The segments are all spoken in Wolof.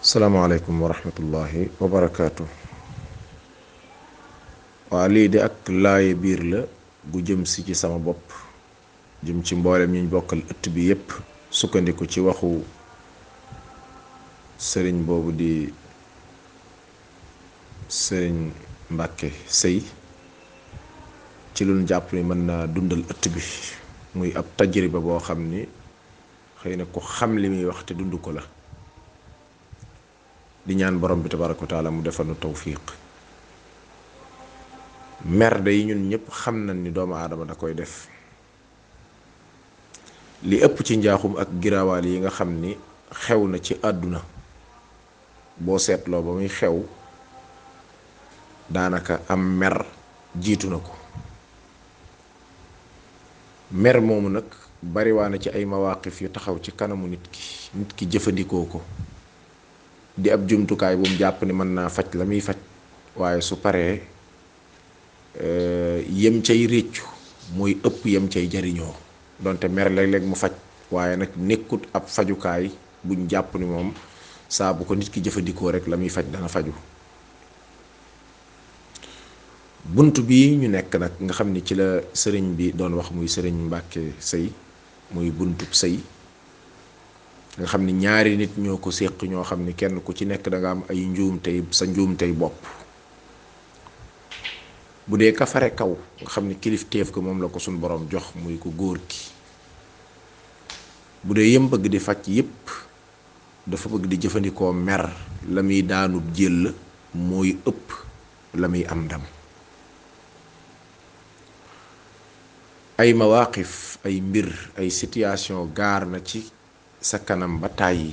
salaamaaleykum wa rahmatullahi wa barakaatu waa lii de ak laaye biir la bu jëm si ci sama bopp jëm ci mboolem ñu bokkal ëtt bi yépp sukkandiku ci waxu sëriñ boobu di sëriñ Mbàkke sëy ci lu jàpp ni mën naa dundal ëtt bi muy ab tajriba boo xam ni xëy na ku xam li muy wax te dund ko la di ñaan borom bi tabaraka wa taala mu defal nu tawfiq merde yi ñun ñëpp xam nañ ni doomu aadama da koy def li ëpp ci njaaxum ak giraawaal yi nga xam ni xew na ci àdduna boo seetloo ba muy xew daanaka am mer jiitu na ko mer moomu nag bariwaana ci ay mawaqif yu taxaw ci kanamu nit ki nit ki jëfandikoo ko di ab jumtukaay bu mu jàpp ni mën naa faj la muy faj waaye su paree eh, yem cay réccu mooy ëpp yem cay jariñoo donte mer léeg-léeg mu faj waaye nag nekkut ab fajukaay buñ jàpp ni moom saa bu ko nit ki jëfandikoo rek la muy faj dana faju bunt bi ñu nekk nag nga xam ni ci la sëriñ bi doon wax muy sëriñ Mbàkke sëy muy buntub sëy nga xam ni ñaari nit ñoo ko séq ñoo xam ni kenn ku ci nekk da nga am ay njuum tey sa njuum tey bopp bu dee ka fare kaw nga xam ni kilifteef ko moom la ko suñ boroom jox muy ko góor ki Bu dee yam bëgg di faj yépp dafa bëgg di jëfandikoo mer, la muy daanub jéll mooy ëpp la muy am ndam. Ay mawaaqif, ay mbir, ay sitiyaasiyon gaar na ci sa kanam ba tàyyi.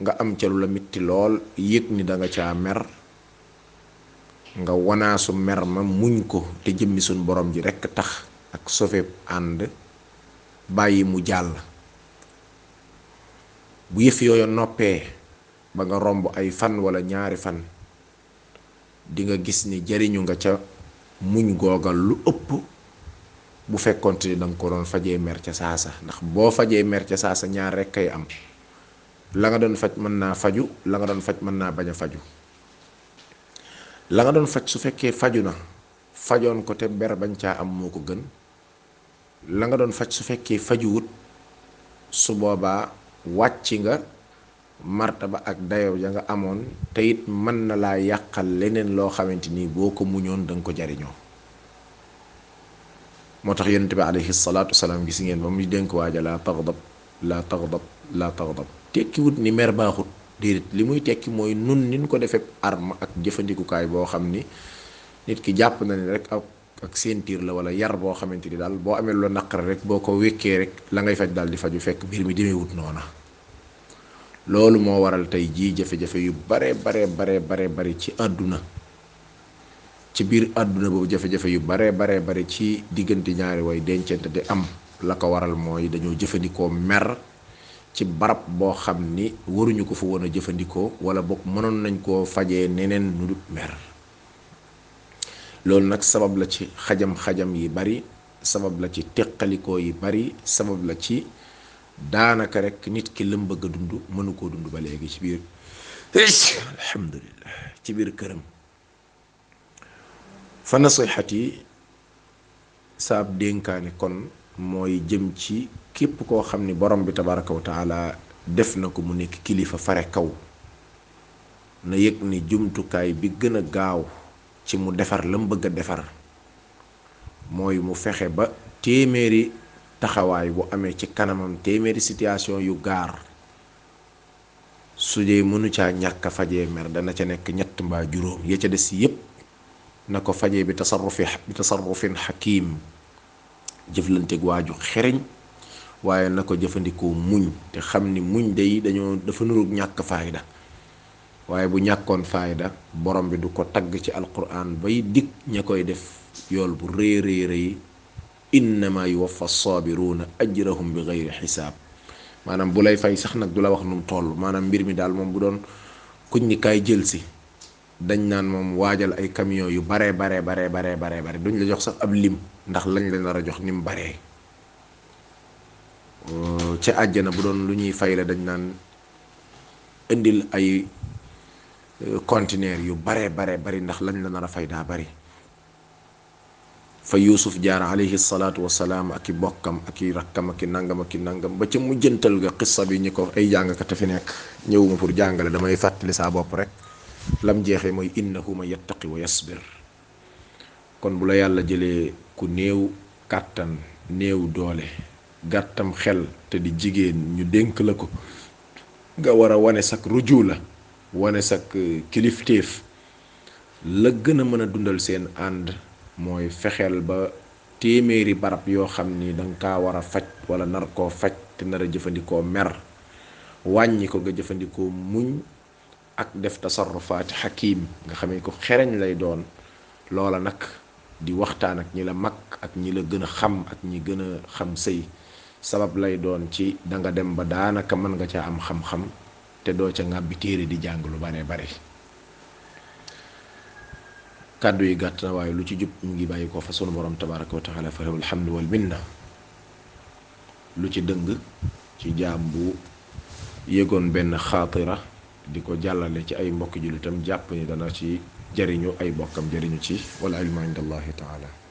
nga am ca lu la mitti lool yëg ni danga caa mer nga wanaasu mer ma muñ ko te jëmmi suñ borom ji rekk tax ak sofeeb ànd bàyyi mu jàll bu yëf yooyu noppee ba nga romb ay fan walla ñaari fan di nga gis ni jariñu nga ca muñ googal lu ëpp bu fekkonte ni danga ko doon fajee mer ca saasa ndax boo fajee mer ca saasa ñaar rekk kay am la nga doon faj mën naa faju la nga doon faj mën naa bañ a faju la nga doon faj su fekkee faju na fajoon ko te ber bañ caa am moo ko gën la nga doon faj su fekkee fajuwut su boobaa wàcc nga martaba ak dayo ja nga amoon te it mën na laa yàqal leneen loo xamante ni boo ko muñoon danga ko jariñoo moo tax yonent bi alayhi salaatu wasalaam gis ngeen ba muy dénk waaja laa taxdab laa taxdab laa taxdab tekkiwut ni mer baaxut déedéet li muy tekki mooy nun nin ko defee arme ak jëfandikukaay boo xam ni nit ki jàpp na ni rek ab ak ceinture la wala yar boo xamante ni daal boo amee lu naqar rek boo ko wékkee rek la ngay faj daal di faju fekk mbir mi demeewut noona loolu moo waral tey jii jafe-jafe yu bare bare bare bare bare ci àdduna ci biir àdduna boobu jafe-jafe yu bare bare bare ci diggante ñaari way dencante di am la ko waral mooy dañoo jëfandikoo mer ci barab boo xam ni waruñu ko fa woon a jëfandikoo wala boog mënoon nañ koo fajee neneen nu dul mer loolu nag sabab la ci xajam-xajam yi bari sabab la ci teqalikoo yi bari sabab la ci daanaka rek nit ki lëm bëgg a dund mënu koo dund ba léegi ci biir alhamdulillah ci biir këram fa nasihati saab dénkaane kon mooy jëm ci képp koo xam ni borom bi tabaraka wa taala def na ko mu nekk kilifa fare kaw na yëg ni jumtukaay bi gën a gaaw ci mu defar la mu bëgg a defar mooy mu fexe ba téeméeri taxawaay bu amee ci kanamam téeméeri situation yu gaar su dee mënu caa ñàkk a fajee mer dana ca nekk ñett mbaa juróom ya ca des yépp na ko fajee bi tasarrufi bi tasarrufin xakiim jëflanteeg waaju xereñ waaye na ko jëfandikoo muñ te xam ni muñ day dañoo dafa nuroog ñàkk faayda waaye bu ñàkkoon faayda borom bi du ko tagg ci alquran bay dikk ña koy def yool bu rëy rëy rëy innama yuwaffa sabiruuna ajrahum bi gayri xisaab maanaam bu lay fay sax nag du la wax nu mu toll maanaam mbir mi daal moom bu doon kuñ ni kaay jël si dañ naan moom waajal ay camion yu baree baree baree baree baree bare duñ la jox sax ab lim ndax lañ la nar a jox ni mu baree ca àjjana bu doon lu ñuy fay la dañ naan indil ay conteneur yu baree baree bari ndax lañ la nar a fay daa bari fa yuusuf jaar alayhi salaatu wasalaam ak i bokkam ak i rakkam ak i nangam ak i nangam ba ca mujjantal ga xissa bi ñu ko ay jàngkat a fi nekk ñëwuma pour jàngale damay fàttali saa bopp rek lam jeexee mooy innahu man yattaqi wa yasbir kon bu la yàlla jëlee ku néew kàttan néew doole gàttam xel te di jigéen ñu dénk la ko nga war a wane sak ruju la wane sak kilifteef la gën a mën a dundal seen ànd mooy fexeel ba téeméeri barab yoo xam ni danga kaa war a faj wala nar koo faj te nar a jëfandikoo mer wàññi ko nga jëfandikoo muñ ak def tasarrufaati xakim nga xamee ko xereñ lay doon loola nag di waxtaan ak ñi la mag ak ñi la gën a xam ak ñi gën a xam sëy sabab lay doon ci danga dem ba daanaka mën nga caa am xam-xam te doo ca ŋàbbi téere di jàng lu baree bari kàddu yi gàtt na waaye lu ci jub mu ngi bàyyi ko fa sunu borom tabaraka wa taala fa lahul hamdu wal minna lu ci dëng ci jaam bu yëgoon benn xaatira di ko jàllale ci ay mbokki jullitam jàpp ni dana ci jariñu ay bokkam jariñu ci wal ilmu inda allahi taala